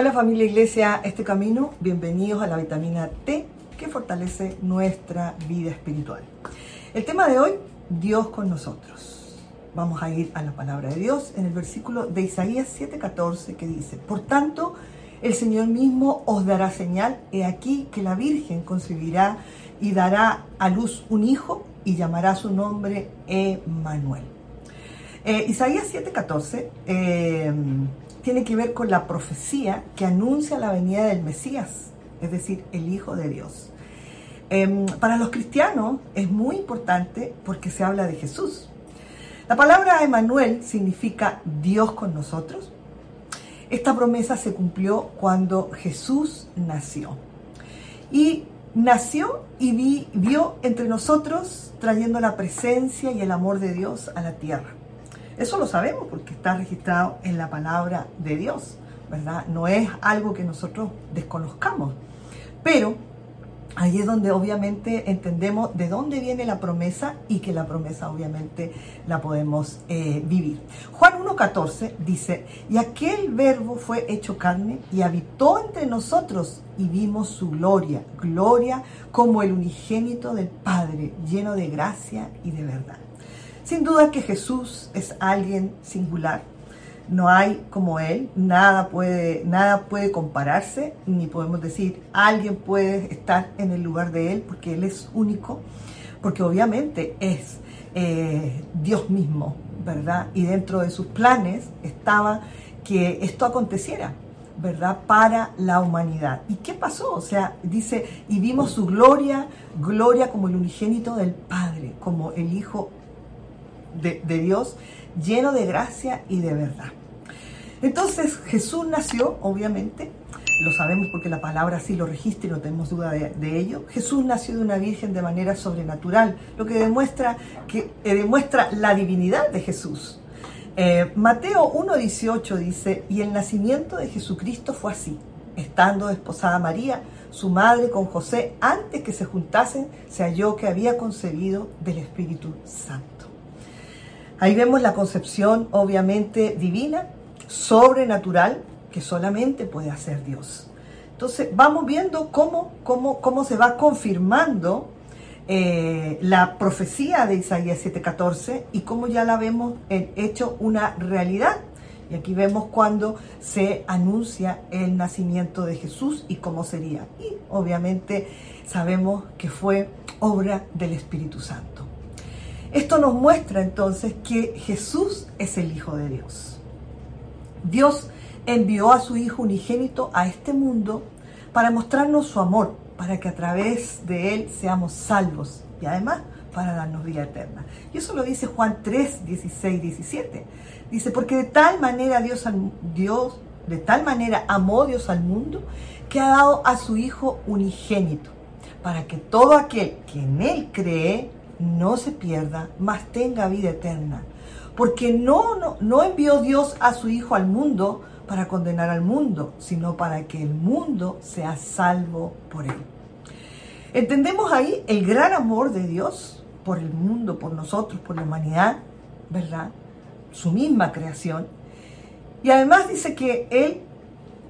Hola familia Iglesia, este camino, bienvenidos a la vitamina T que fortalece nuestra vida espiritual. El tema de hoy, Dios con nosotros. Vamos a ir a la palabra de Dios en el versículo de Isaías 7:14 que dice, por tanto, el Señor mismo os dará señal, he aquí que la Virgen concebirá y dará a luz un hijo y llamará su nombre Emmanuel. Eh, Isaías 7:14 eh, tiene que ver con la profecía que anuncia la venida del Mesías, es decir, el Hijo de Dios. Em, para los cristianos es muy importante porque se habla de Jesús. La palabra Emmanuel significa Dios con nosotros. Esta promesa se cumplió cuando Jesús nació. Y nació y vi, vio entre nosotros trayendo la presencia y el amor de Dios a la tierra. Eso lo sabemos porque está registrado en la palabra de Dios, ¿verdad? No es algo que nosotros desconozcamos. Pero Ahí es donde obviamente entendemos de dónde viene la promesa y que la promesa obviamente la podemos eh, vivir. Juan 1.14 dice, y aquel verbo fue hecho carne y habitó entre nosotros y vimos su gloria, gloria como el unigénito del Padre, lleno de gracia y de verdad. Sin duda que Jesús es alguien singular, no hay como él, nada puede, nada puede compararse, ni podemos decir alguien puede estar en el lugar de él, porque él es único, porque obviamente es eh, Dios mismo, ¿verdad? Y dentro de sus planes estaba que esto aconteciera, ¿verdad? Para la humanidad. ¿Y qué pasó? O sea, dice, y vimos su gloria, gloria como el unigénito del Padre, como el Hijo de, Dios, lleno de gracia y de verdad. Entonces Jesús nació, obviamente, lo sabemos porque la palabra así lo registra y no tenemos duda de, ello. Jesús nació de una virgen de manera sobrenatural, lo que demuestra, que, eh, demuestra la divinidad de Jesús. Eh, Mateo 1.18 dice, y el nacimiento de Jesucristo fue así, estando desposada María, su madre con José, antes que se juntasen, se halló que había concebido del Espíritu Santo. Ahí vemos la concepción obviamente divina, sobrenatural que solamente puede hacer Dios. Entonces vamos viendo cómo, cómo, cómo se va confirmando eh, la profecía de Isaías 7:14 y cómo ya la vemos hecho una realidad. Y aquí vemos cuando se anuncia el nacimiento de Jesús y cómo sería. Y obviamente sabemos que fue obra del Espíritu Santo. Esto nos muestra entonces que Jesús es el Hijo de Dios. Dios envió a su Hijo unigénito a este mundo para mostrarnos su amor, para que a través de Él seamos salvos y además para darnos vida eterna. Y eso lo dice Juan 3, 16, 17. Dice, porque de tal manera Dios, Dios, de tal manera amó Dios al mundo que ha dado a su Hijo unigénito, para que todo aquel que en Él cree no se pierda, mas tenga vida eterna porque no, no, no envió Dios a su Hijo al mundo para condenar al mundo, sino para que el mundo sea salvo por él. Entendemos ahí el gran amor de Dios por el mundo, por nosotros, por la humanidad, ¿verdad? Su misma creación. Y además dice que Él,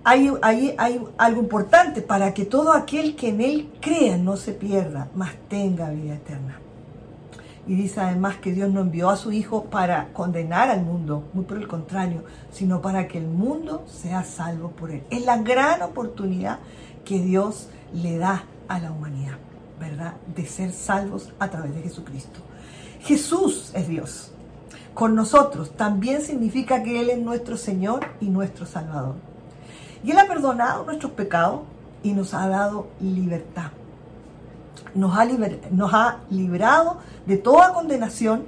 hay, hay, hay algo importante para que todo aquel que en Él crea no se pierda, mas tenga vida eterna. Y dice además que Dios no envió a su Hijo para condenar al mundo, muy por el contrario, sino para que el mundo sea salvo por él. Es la gran oportunidad que Dios le da a la humanidad, ¿verdad? De ser salvos a través de Jesucristo. Jesús es Dios. Con nosotros también significa que Él es nuestro Señor y nuestro Salvador. Y Él ha perdonado nuestros pecados y nos ha dado libertad nos ha, ha librado de toda condenación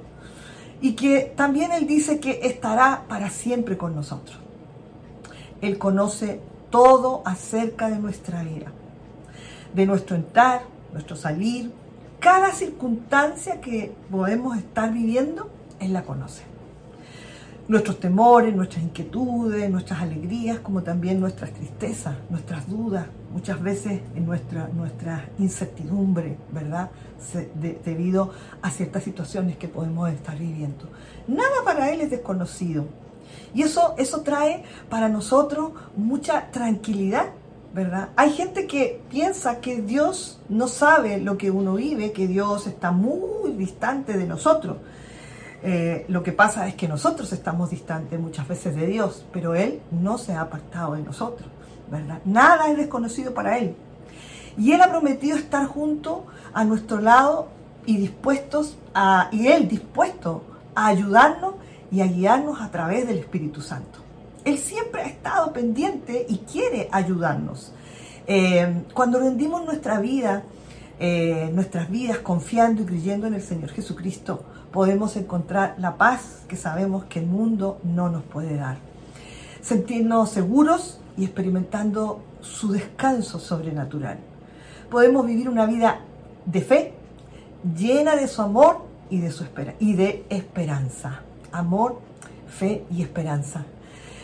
y que también Él dice que estará para siempre con nosotros. Él conoce todo acerca de nuestra vida, de nuestro entrar, nuestro salir, cada circunstancia que podemos estar viviendo, Él la conoce. Nuestros temores, nuestras inquietudes, nuestras alegrías, como también nuestras tristezas, nuestras dudas, muchas veces en nuestra, nuestra incertidumbre, ¿verdad? debido a ciertas situaciones que podemos estar viviendo. Nada para Él es desconocido. Y eso, eso trae para nosotros mucha tranquilidad, ¿verdad? Hay gente que piensa que Dios no sabe lo que uno vive, que Dios está muy distante de nosotros. Eh, lo que pasa es que nosotros estamos distantes muchas veces de Dios, pero Él no se ha apartado de nosotros, ¿verdad? Nada es desconocido para Él. Y Él ha prometido estar junto a nuestro lado y dispuestos a, y Él dispuesto a ayudarnos y a guiarnos a través del Espíritu Santo. Él siempre ha estado pendiente y quiere ayudarnos. Eh, cuando rendimos nuestra vida, eh, nuestras vidas confiando y creyendo en el Señor Jesucristo, podemos encontrar la paz que sabemos que el mundo no nos puede dar. Sentirnos seguros y experimentando su descanso sobrenatural. Podemos vivir una vida de fe, llena de su amor y de, su espera y de esperanza amor, fe y esperanza.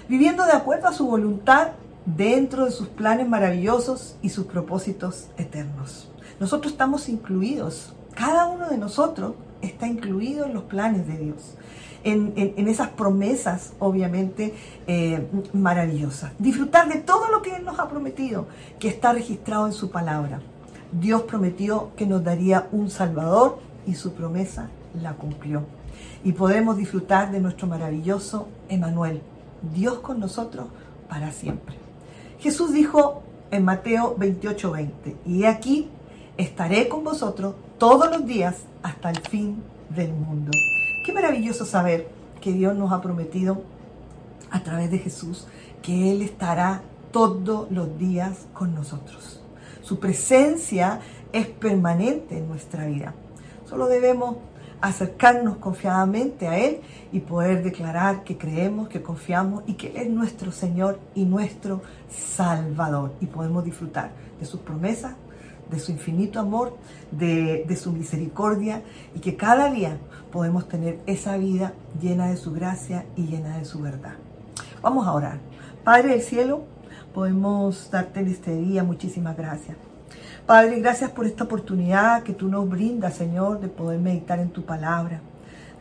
Viviendo de acuerdo a su voluntad dentro de sus planes maravillosos y sus propósitos eternos. Nosotros estamos incluidos, cada uno de nosotros está incluido en los planes de Dios, en, esas promesas obviamente eh, maravillosas. Disfrutar de todo lo que Él nos ha prometido, que está registrado en su palabra. Dios prometió que nos daría un Salvador y su promesa la cumplió y podemos disfrutar de nuestro maravilloso Emanuel, Dios con nosotros para siempre. Jesús dijo en Mateo 28:20, y aquí estaré con vosotros todos los días hasta el fin del mundo. Qué maravilloso saber que Dios nos ha prometido a través de Jesús que Él estará todos los días con nosotros. Su presencia es permanente en nuestra vida. Solo debemos acercarnos confiadamente a Él y poder declarar que creemos, que confiamos y que Él es nuestro Señor y nuestro Salvador. Y podemos disfrutar de sus promesas, de su infinito amor, de, de su misericordia y que cada día podemos tener esa vida llena de su gracia y llena de su verdad. Vamos a orar. Padre del cielo, podemos darte en este día muchísimas gracias Padre, gracias por esta oportunidad que tú nos brindas, Señor, de poder meditar en tu palabra.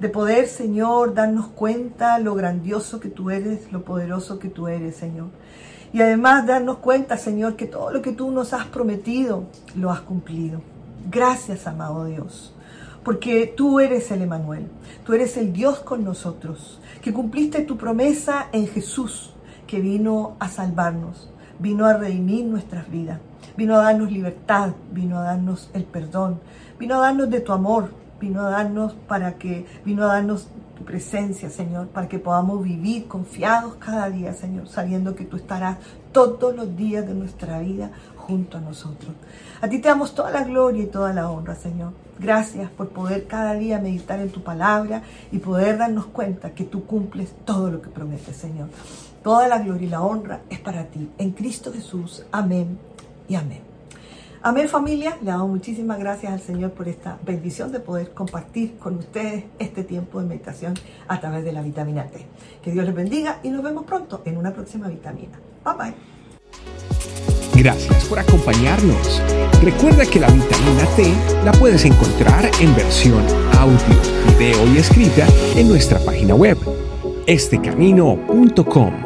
De poder, Señor, darnos cuenta lo grandioso que tú eres, lo poderoso que tú eres, Señor. Y además darnos cuenta, Señor, que todo lo que tú nos has prometido, lo has cumplido. Gracias, amado Dios. Porque tú eres el Emanuel, tú eres el Dios con nosotros, que cumpliste tu promesa en Jesús, que vino a salvarnos, vino a redimir nuestras vidas vino a darnos libertad, vino a darnos el perdón, vino a darnos de tu amor, vino a darnos para que, vino a darnos tu presencia, Señor, para que podamos vivir confiados cada día, Señor, sabiendo que tú estarás todos los días de nuestra vida junto a nosotros. A ti te damos toda la gloria y toda la honra, Señor. Gracias por poder cada día meditar en tu palabra y poder darnos cuenta que tú cumples todo lo que prometes, Señor. Toda la gloria y la honra es para ti. En Cristo Jesús. Amén y amén. Amén familia, le damos muchísimas gracias al Señor por esta bendición de poder compartir con ustedes este tiempo de meditación a través de la vitamina T. Que Dios les bendiga y nos vemos pronto en una próxima vitamina. Bye bye. Gracias por acompañarnos. Recuerda que la vitamina T la puedes encontrar en versión audio, video y escrita en nuestra página web, estecamino.com.